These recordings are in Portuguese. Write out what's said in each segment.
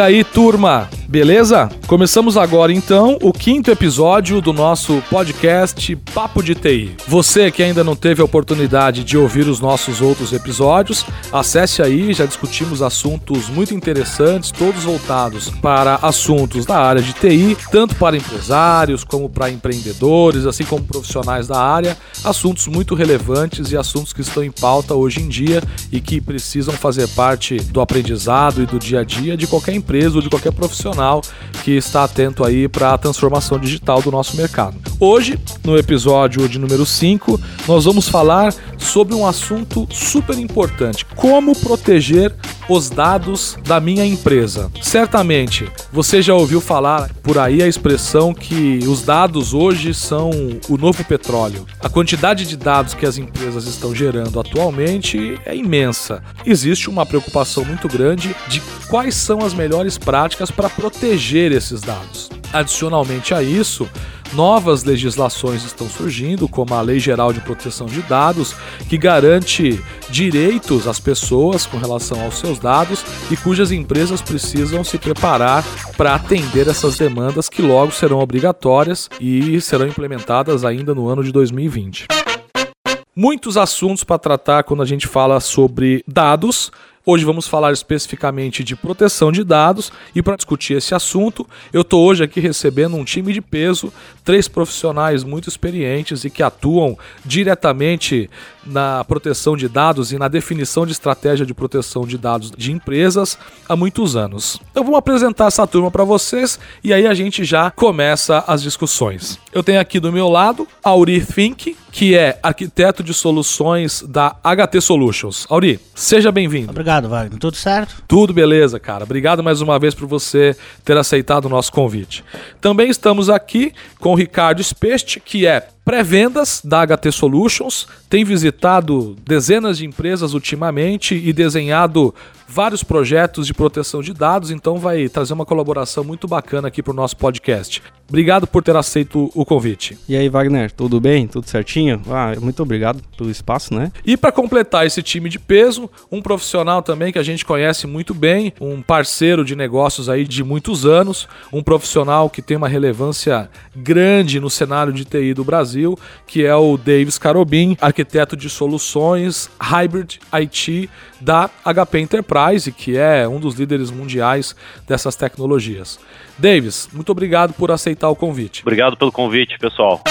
E aí, turma, beleza? Começamos agora então o quinto episódio do nosso podcast Papo de TI. Você que ainda não teve a oportunidade de ouvir os nossos outros episódios, acesse aí, já discutimos assuntos muito interessantes, todos voltados para assuntos da área de TI, tanto para empresários como para empreendedores, assim como profissionais da área, assuntos muito relevantes e assuntos que estão em pauta hoje em dia e que precisam fazer parte do aprendizado e do dia a dia de qualquer empresa ou de qualquer profissional que está atento aí para a transformação digital do nosso mercado. Hoje, no episódio de número 5, nós vamos falar sobre um assunto super importante: como proteger os dados da minha empresa. Certamente, você já ouviu falar por aí a expressão que os dados hoje são o novo petróleo. A quantidade de dados que as empresas estão gerando atualmente é imensa. Existe uma preocupação muito grande de quais são as melhores práticas para proteger esses dados. Adicionalmente a isso, novas legislações estão surgindo, como a Lei Geral de Proteção de Dados, que garante direitos às pessoas com relação aos seus dados e cujas empresas precisam se preparar para atender essas demandas que logo serão obrigatórias e serão implementadas ainda no ano de 2020. Muitos assuntos para tratar quando a gente fala sobre dados, Hoje vamos falar especificamente de proteção de dados e para discutir esse assunto, eu estou hoje aqui recebendo um time de peso, três profissionais muito experientes e que atuam diretamente na proteção de dados e na definição de estratégia de proteção de dados de empresas há muitos anos. Então vamos apresentar essa turma para vocês e aí a gente já começa as discussões. Eu tenho aqui do meu lado Auri Fink, que é arquiteto de soluções da HT Solutions. Auri, seja bem-vindo. Obrigado, Wagner. Tudo certo? Tudo beleza, cara. Obrigado mais uma vez por você ter aceitado o nosso convite. Também estamos aqui com o Ricardo Speste, que é pré-vendas da HT Solutions, tem visitado dezenas de empresas ultimamente e desenhado vários projetos de proteção de dados, então vai trazer uma colaboração muito bacana aqui para o nosso podcast. Obrigado por ter aceito o convite. E aí, Wagner, tudo bem? Tudo certinho? Ah, muito obrigado pelo espaço, né? E para completar esse time de peso, um profissional também que a gente conhece muito bem, um parceiro de negócios aí de muitos anos, um profissional que tem uma relevância grande no cenário de TI do Brasil, que é o Davis Carobin, arquiteto de soluções Hybrid IT da HP Enterprise, que é um dos líderes mundiais dessas tecnologias. Davis, muito obrigado por aceitar o convite. Obrigado pelo convite, pessoal.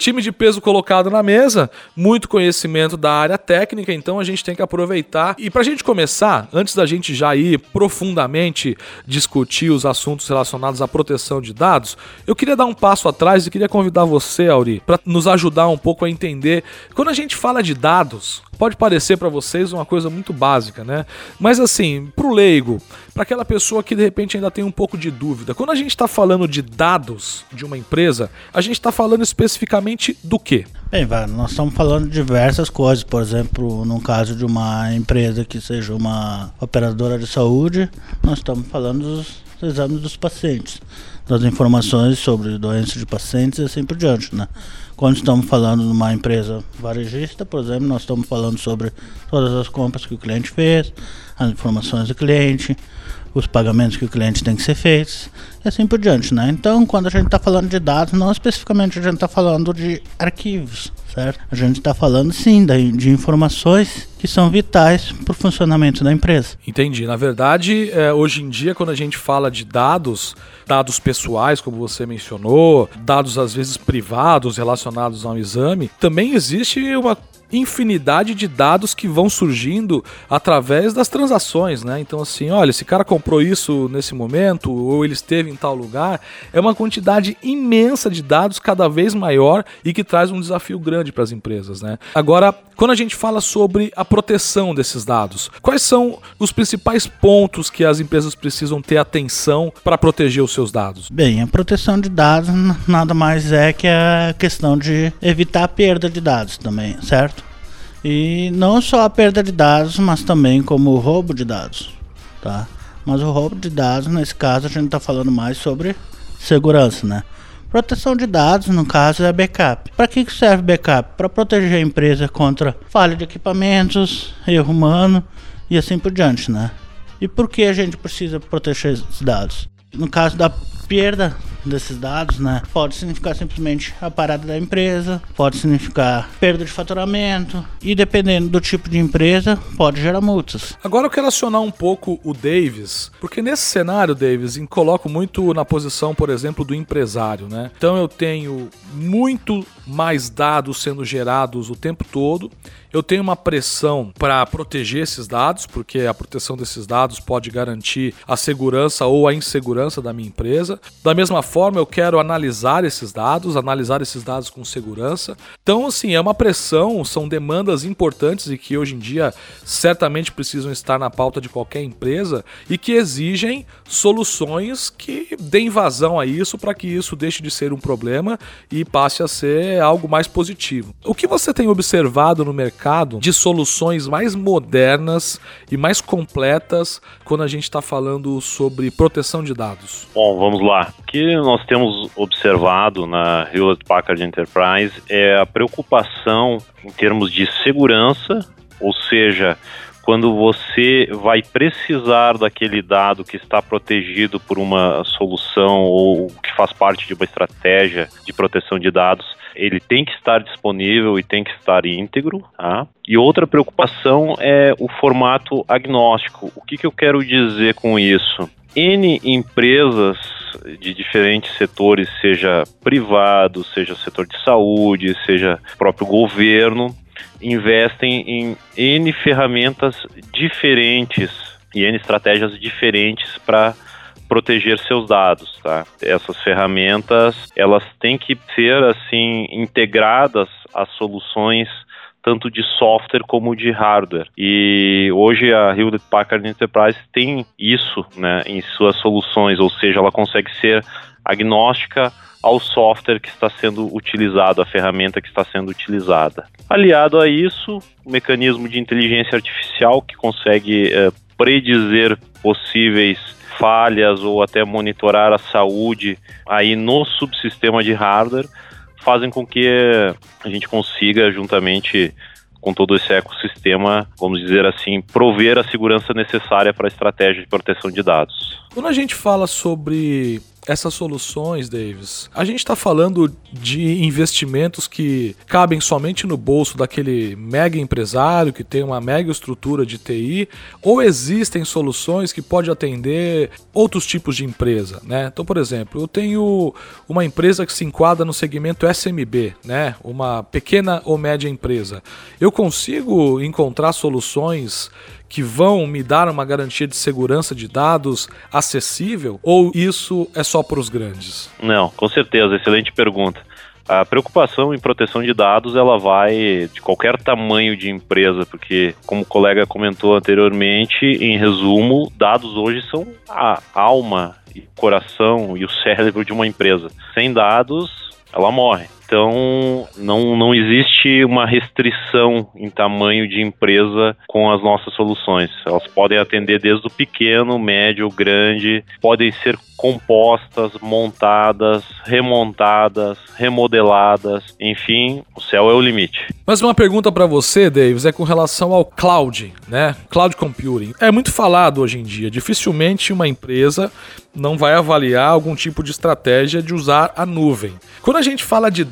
Time de peso colocado na mesa, muito conhecimento da área técnica, então a gente tem que aproveitar. E para a gente começar, antes da gente já ir profundamente discutir os assuntos relacionados à proteção de dados, eu queria dar um passo atrás e queria convidar você, Auri, para nos ajudar um pouco a entender. Quando a gente fala de dados, pode parecer para vocês uma coisa muito básica, né? Mas assim, para o leigo, para aquela pessoa que de repente ainda tem um pouco de dúvida, quando a gente está falando de dados de uma empresa, a gente está falando especificamente do quê? Bem, nós estamos falando de diversas coisas. Por exemplo, no caso de uma empresa que seja uma operadora de saúde, nós estamos falando dos exames dos pacientes, das informações sobre doenças de pacientes e assim por diante, né? Quando estamos falando de uma empresa varejista, por exemplo, nós estamos falando sobre todas as compras que o cliente fez, as informações do cliente, os pagamentos que o cliente tem que ser feitos e assim por diante, né? Então, quando a gente está falando de dados, não especificamente a gente está falando de arquivos, certo? A gente está falando sim de informações que são vitais para o funcionamento da empresa. Entendi. Na verdade, é, hoje em dia, quando a gente fala de dados, dados pessoais, como você mencionou, dados às vezes privados relacionados a um exame, também existe uma infinidade de dados que vão surgindo através das transações, né? Então assim, olha, esse cara comprou isso nesse momento ou ele esteve em tal lugar, é uma quantidade imensa de dados cada vez maior e que traz um desafio grande para as empresas, né? Agora, quando a gente fala sobre a proteção desses dados, quais são os principais pontos que as empresas precisam ter atenção para proteger os seus dados? Bem, a proteção de dados nada mais é que a questão de evitar a perda de dados também, certo? E não só a perda de dados, mas também como o roubo de dados, tá? Mas o roubo de dados, nesse caso, a gente está falando mais sobre segurança, né? Proteção de dados, no caso, é backup. Para que serve backup? Para proteger a empresa contra falha de equipamentos, erro humano e assim por diante, né? E por que a gente precisa proteger esses dados? No caso da perda desses dados, né? Pode significar simplesmente a parada da empresa, pode significar perda de faturamento e dependendo do tipo de empresa, pode gerar multas. Agora eu quero acionar um pouco o Davis, porque nesse cenário, Davis, coloco muito na posição, por exemplo, do empresário, né? Então eu tenho muito mais dados sendo gerados o tempo todo. Eu tenho uma pressão para proteger esses dados, porque a proteção desses dados pode garantir a segurança ou a insegurança da minha empresa. Da mesma forma, eu quero analisar esses dados, analisar esses dados com segurança. Então, assim, é uma pressão, são demandas importantes e que hoje em dia certamente precisam estar na pauta de qualquer empresa e que exigem soluções que deem vazão a isso para que isso deixe de ser um problema e passe a ser algo mais positivo. O que você tem observado no mercado? de soluções mais modernas e mais completas quando a gente está falando sobre proteção de dados? Bom, vamos lá. Que nós temos observado na Hewlett Packard Enterprise é a preocupação em termos de segurança, ou seja, quando você vai precisar daquele dado que está protegido por uma solução ou que faz parte de uma estratégia de proteção de dados, ele tem que estar disponível e tem que estar íntegro. Tá? E outra preocupação é o formato agnóstico. O que, que eu quero dizer com isso? N empresas de diferentes setores, seja privado, seja setor de saúde, seja próprio governo, investem em N ferramentas diferentes e N estratégias diferentes para proteger seus dados, tá? Essas ferramentas, elas têm que ser assim integradas às soluções tanto de software como de hardware. E hoje a Hewlett Packard Enterprise tem isso, né, em suas soluções, ou seja, ela consegue ser agnóstica ao software que está sendo utilizado, a ferramenta que está sendo utilizada. Aliado a isso, o mecanismo de inteligência artificial que consegue é, predizer possíveis falhas ou até monitorar a saúde aí no subsistema de hardware fazem com que a gente consiga juntamente com todo esse ecossistema, vamos dizer assim, prover a segurança necessária para a estratégia de proteção de dados. Quando a gente fala sobre essas soluções, Davis, a gente está falando de investimentos que cabem somente no bolso daquele mega empresário que tem uma mega estrutura de TI, ou existem soluções que podem atender outros tipos de empresa, né? Então, por exemplo, eu tenho uma empresa que se enquadra no segmento SMB, né? Uma pequena ou média empresa. Eu consigo encontrar soluções que vão me dar uma garantia de segurança de dados acessível ou isso é só para os grandes? Não, com certeza, excelente pergunta. A preocupação em proteção de dados ela vai de qualquer tamanho de empresa, porque como o colega comentou anteriormente, em resumo, dados hoje são a alma, o coração e o cérebro de uma empresa. Sem dados, ela morre. Então, não, não existe uma restrição em tamanho de empresa com as nossas soluções. Elas podem atender desde o pequeno, médio, grande, podem ser compostas, montadas, remontadas, remodeladas, enfim, o céu é o limite. Mas uma pergunta para você, Davis, é com relação ao cloud, né? Cloud computing. É muito falado hoje em dia. Dificilmente uma empresa não vai avaliar algum tipo de estratégia de usar a nuvem. Quando a gente fala de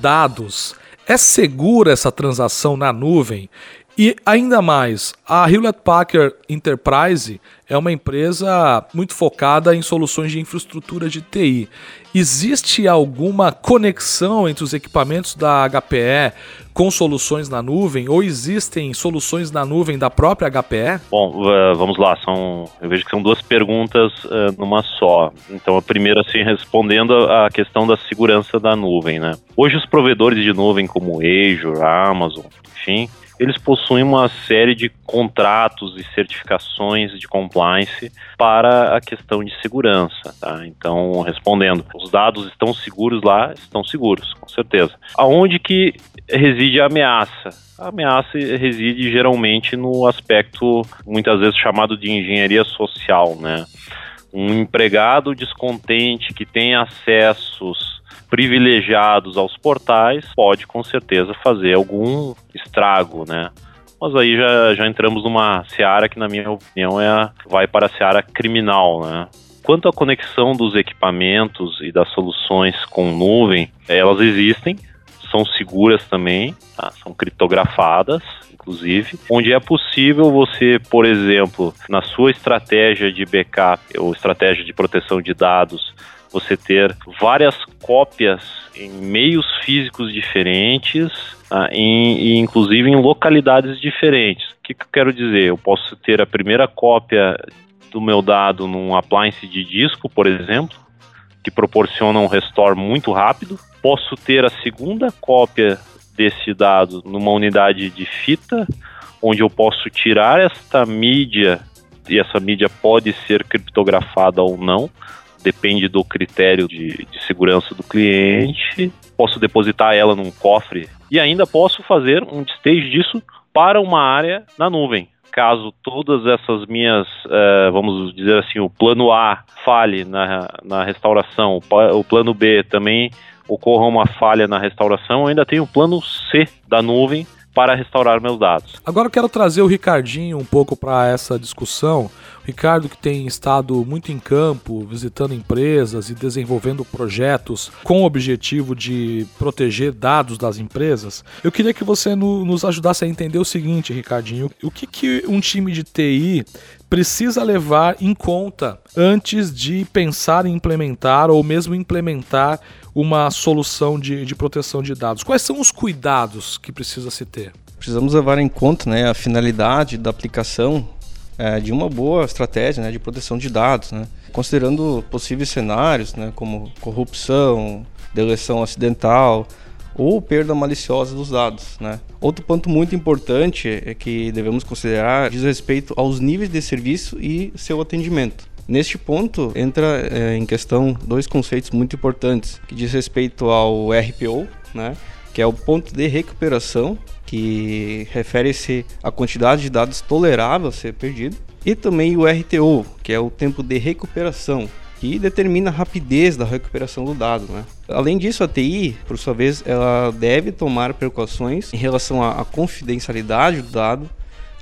é segura essa transação na nuvem? E ainda mais, a Hewlett Packard Enterprise é uma empresa muito focada em soluções de infraestrutura de TI. Existe alguma conexão entre os equipamentos da HPE com soluções na nuvem ou existem soluções na nuvem da própria HPE? Bom, vamos lá, são, eu vejo que são duas perguntas uh, numa só. Então, a primeira, assim, respondendo a questão da segurança da nuvem, né? Hoje os provedores de nuvem como Azure, Amazon, enfim, eles possuem uma série de contratos e certificações de compliance para a questão de segurança. Tá? Então, respondendo, os dados estão seguros lá? Estão seguros, com certeza. Aonde que reside a ameaça? A ameaça reside geralmente no aspecto, muitas vezes chamado de engenharia social, né? Um empregado descontente que tem acessos privilegiados aos portais pode com certeza fazer algum estrago, né? Mas aí já, já entramos numa seara que, na minha opinião, é a, vai para a seara criminal, né? Quanto à conexão dos equipamentos e das soluções com nuvem, elas existem, são seguras também, tá? são criptografadas, inclusive, onde é possível você, por exemplo, na sua estratégia de backup ou estratégia de proteção de dados, você ter várias cópias em meios físicos diferentes ah, e inclusive em localidades diferentes. O que, que eu quero dizer? Eu posso ter a primeira cópia do meu dado num appliance de disco, por exemplo, que proporciona um restore muito rápido. Posso ter a segunda cópia desse dado numa unidade de fita, onde eu posso tirar esta mídia e essa mídia pode ser criptografada ou não, depende do critério de, de segurança do cliente. Posso depositar ela num cofre e ainda posso fazer um stage disso para uma área na nuvem. Caso todas essas minhas, uh, vamos dizer assim, o plano A falhe na, na restauração, o plano B também ocorra uma falha na restauração, eu ainda tenho o plano C da nuvem para restaurar meus dados. Agora eu quero trazer o Ricardinho um pouco para essa discussão. Ricardo que tem estado muito em campo, visitando empresas e desenvolvendo projetos com o objetivo de proteger dados das empresas. Eu queria que você no, nos ajudasse a entender o seguinte, Ricardinho, o que, que um time de TI precisa levar em conta antes de pensar em implementar ou mesmo implementar uma solução de, de proteção de dados? Quais são os cuidados que precisa se ter? Precisamos levar em conta né, a finalidade da aplicação é, de uma boa estratégia né, de proteção de dados, né? considerando possíveis cenários né, como corrupção, deleção acidental ou perda maliciosa dos dados. Né? Outro ponto muito importante é que devemos considerar diz respeito aos níveis de serviço e seu atendimento. Neste ponto, entra é, em questão dois conceitos muito importantes, que diz respeito ao RPO, né, que é o ponto de recuperação, que refere-se à quantidade de dados tolerável a ser perdido, e também o RTO, que é o tempo de recuperação, que determina a rapidez da recuperação do dado. Né? Além disso, a TI, por sua vez, ela deve tomar precauções em relação à confidencialidade do dado,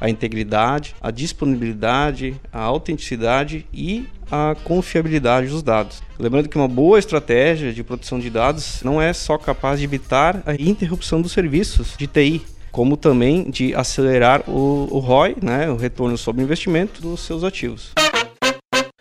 a integridade, a disponibilidade, a autenticidade e a confiabilidade dos dados. Lembrando que uma boa estratégia de proteção de dados não é só capaz de evitar a interrupção dos serviços de TI, como também de acelerar o, o ROI, né, o retorno sobre investimento dos seus ativos.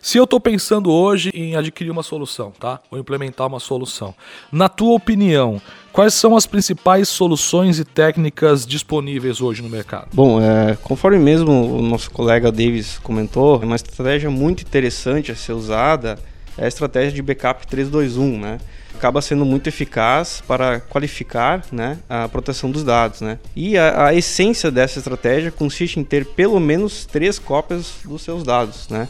Se eu estou pensando hoje em adquirir uma solução, tá? Ou implementar uma solução, na tua opinião, quais são as principais soluções e técnicas disponíveis hoje no mercado? Bom, é, conforme mesmo o nosso colega Davis comentou, uma estratégia muito interessante a ser usada é a estratégia de backup 321, né? acaba sendo muito eficaz para qualificar né, a proteção dos dados. Né? E a, a, essência dessa estratégia consiste em ter pelo menos três cópias dos seus dados. Né?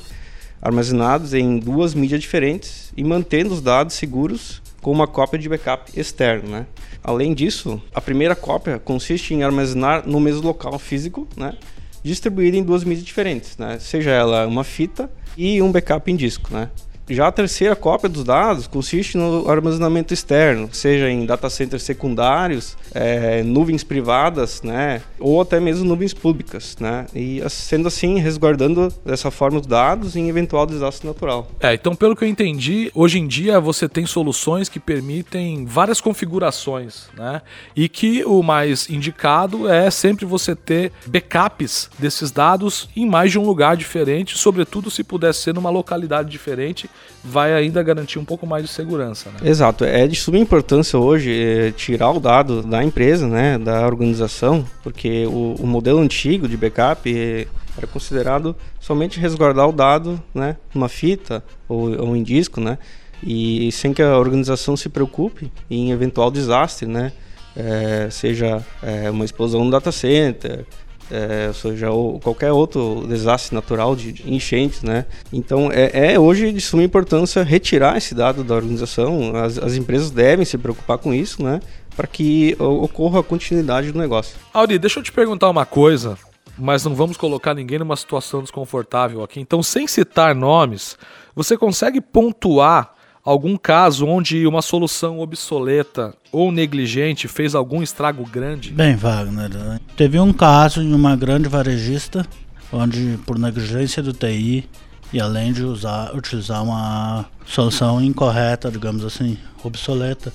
Armazenados em duas mídias diferentes e mantendo os dados seguros com uma cópia de backup externo, né? Além disso, a primeira cópia consiste em armazenar no mesmo local físico, né? Distribuída em duas mídias diferentes, né? Seja ela uma fita e um backup em disco, né? Já a terceira cópia dos dados consiste no armazenamento externo, seja em data centers secundários, é, nuvens privadas, né, ou até mesmo nuvens públicas, né, e sendo assim resguardando dessa forma os dados em eventual desastre natural. É, então pelo que eu entendi, hoje em dia você tem soluções que permitem várias configurações, né, e que o mais indicado é sempre você ter backups desses dados em mais de um lugar diferente, sobretudo se puder ser numa localidade diferente vai ainda garantir um pouco mais de segurança. Né? Exato, é de suma importância hoje é, tirar o dado da empresa, né, da organização, porque o, o modelo antigo de backup é, era considerado somente resguardar o dado, né, numa fita ou, ou em disco, né, e sem que a organização se preocupe em eventual desastre, né, é, seja é, uma explosão no data center, é, ou seja, ou qualquer outro desastre natural de enchentes, né? Então é, é, hoje de suma importância retirar esse dado da organização. As, as empresas devem se preocupar com isso, né? Para que ocorra a continuidade do negócio. Auri, deixa eu te perguntar uma coisa, mas não vamos colocar ninguém numa situação desconfortável aqui. Então, sem citar nomes, você consegue pontuar algum caso onde uma solução obsoleta ou negligente fez algum estrago grande? Bem, Wagner, teve um caso em uma grande varejista onde por negligência do TI e além de usar, utilizar uma solução incorreta, digamos assim, obsoleta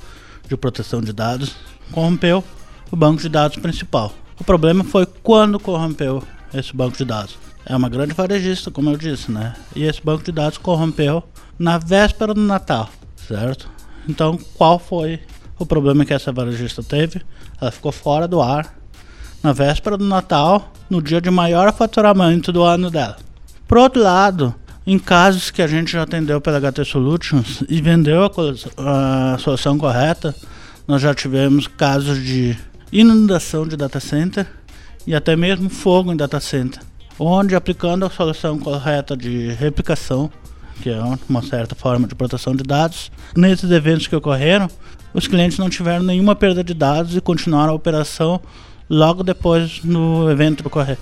de proteção de dados, corrompeu o banco de dados principal. O problema foi quando corrompeu esse banco de dados. É uma grande varejista, como eu disse, né? E esse banco de dados corrompeu na véspera do Natal, certo? Então, qual foi o problema que essa varejista teve? Ela ficou fora do ar na véspera do Natal, no dia de maior faturamento do ano dela. Por outro lado, em casos que a gente já atendeu pela HT Solutions e vendeu a, a solução correta, nós já tivemos casos de inundação de data center e até mesmo fogo em data center, onde aplicando a solução correta de replicação, que é uma certa forma de proteção de dados, nesses eventos que ocorreram, os clientes não tiveram nenhuma perda de dados e continuaram a operação logo depois no evento ocorrer.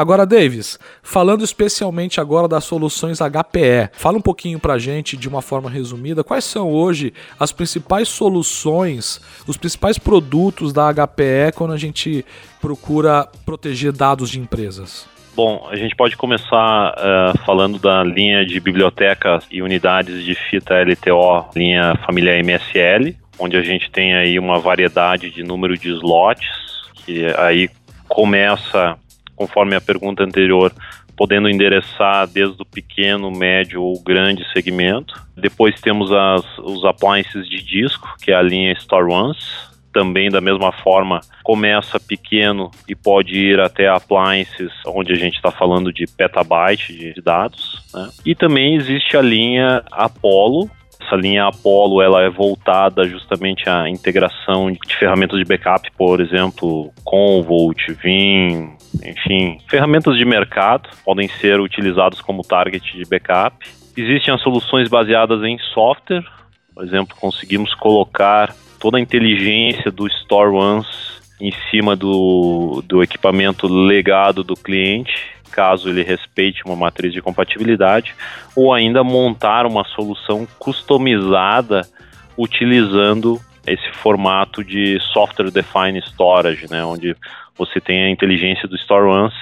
Agora, Davis, falando especialmente agora das soluções HPE, fala um pouquinho pra gente, de uma forma resumida, quais são hoje as principais soluções, os principais produtos da HPE quando a gente procura proteger dados de empresas? Bom, a gente pode começar uh, falando da linha de bibliotecas e unidades de fita LTO, linha família MSL, onde a gente tem aí uma variedade de número de slots, que aí começa conforme a pergunta anterior, podendo endereçar desde o pequeno, médio ou grande segmento. Depois temos as, os appliances de disco, que é a linha Store Ones. Também da mesma forma começa pequeno e pode ir até appliances onde a gente está falando de petabyte de dados. Né? E também existe a linha Apollo, essa linha Apollo ela é voltada justamente à integração de ferramentas de backup, por exemplo, Convolt, Vim, enfim, ferramentas de mercado podem ser utilizadas como target de backup. Existem as soluções baseadas em software, por exemplo, conseguimos colocar toda a inteligência do Store Once em cima do, do equipamento legado do cliente caso ele respeite uma matriz de compatibilidade, ou ainda montar uma solução customizada utilizando esse formato de software defined storage, né, onde você tem a inteligência do Store Once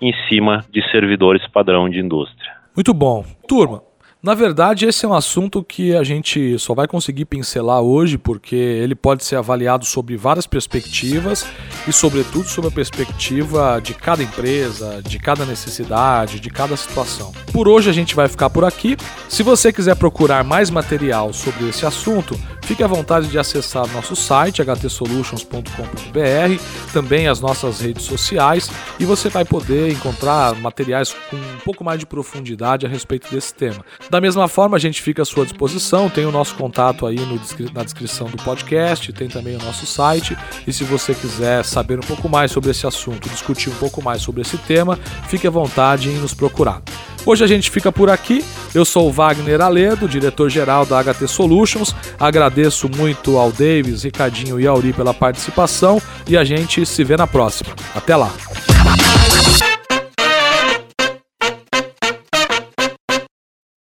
em cima de servidores padrão de indústria. Muito bom. Turma, na verdade, esse é um assunto que a gente só vai conseguir pincelar hoje, porque ele pode ser avaliado sobre várias perspectivas e, sobretudo, sobre a perspectiva de cada empresa, de cada necessidade, de cada situação. Por hoje a gente vai ficar por aqui. Se você quiser procurar mais material sobre esse assunto, fique à vontade de acessar nosso site htsolutions.com.br, também as nossas redes sociais, e você vai poder encontrar materiais com um pouco mais de profundidade a respeito desse tema. Da mesma forma, a gente fica à sua disposição, tem o nosso contato aí no, na descrição do podcast, tem também o nosso site. E se você quiser saber um pouco mais sobre esse assunto, discutir um pouco mais sobre esse tema, fique à vontade em nos procurar. Hoje a gente fica por aqui. Eu sou o Wagner Aledo, diretor-geral da HT Solutions. Agradeço muito ao Davis, Ricardinho e Auri pela participação e a gente se vê na próxima. Até lá!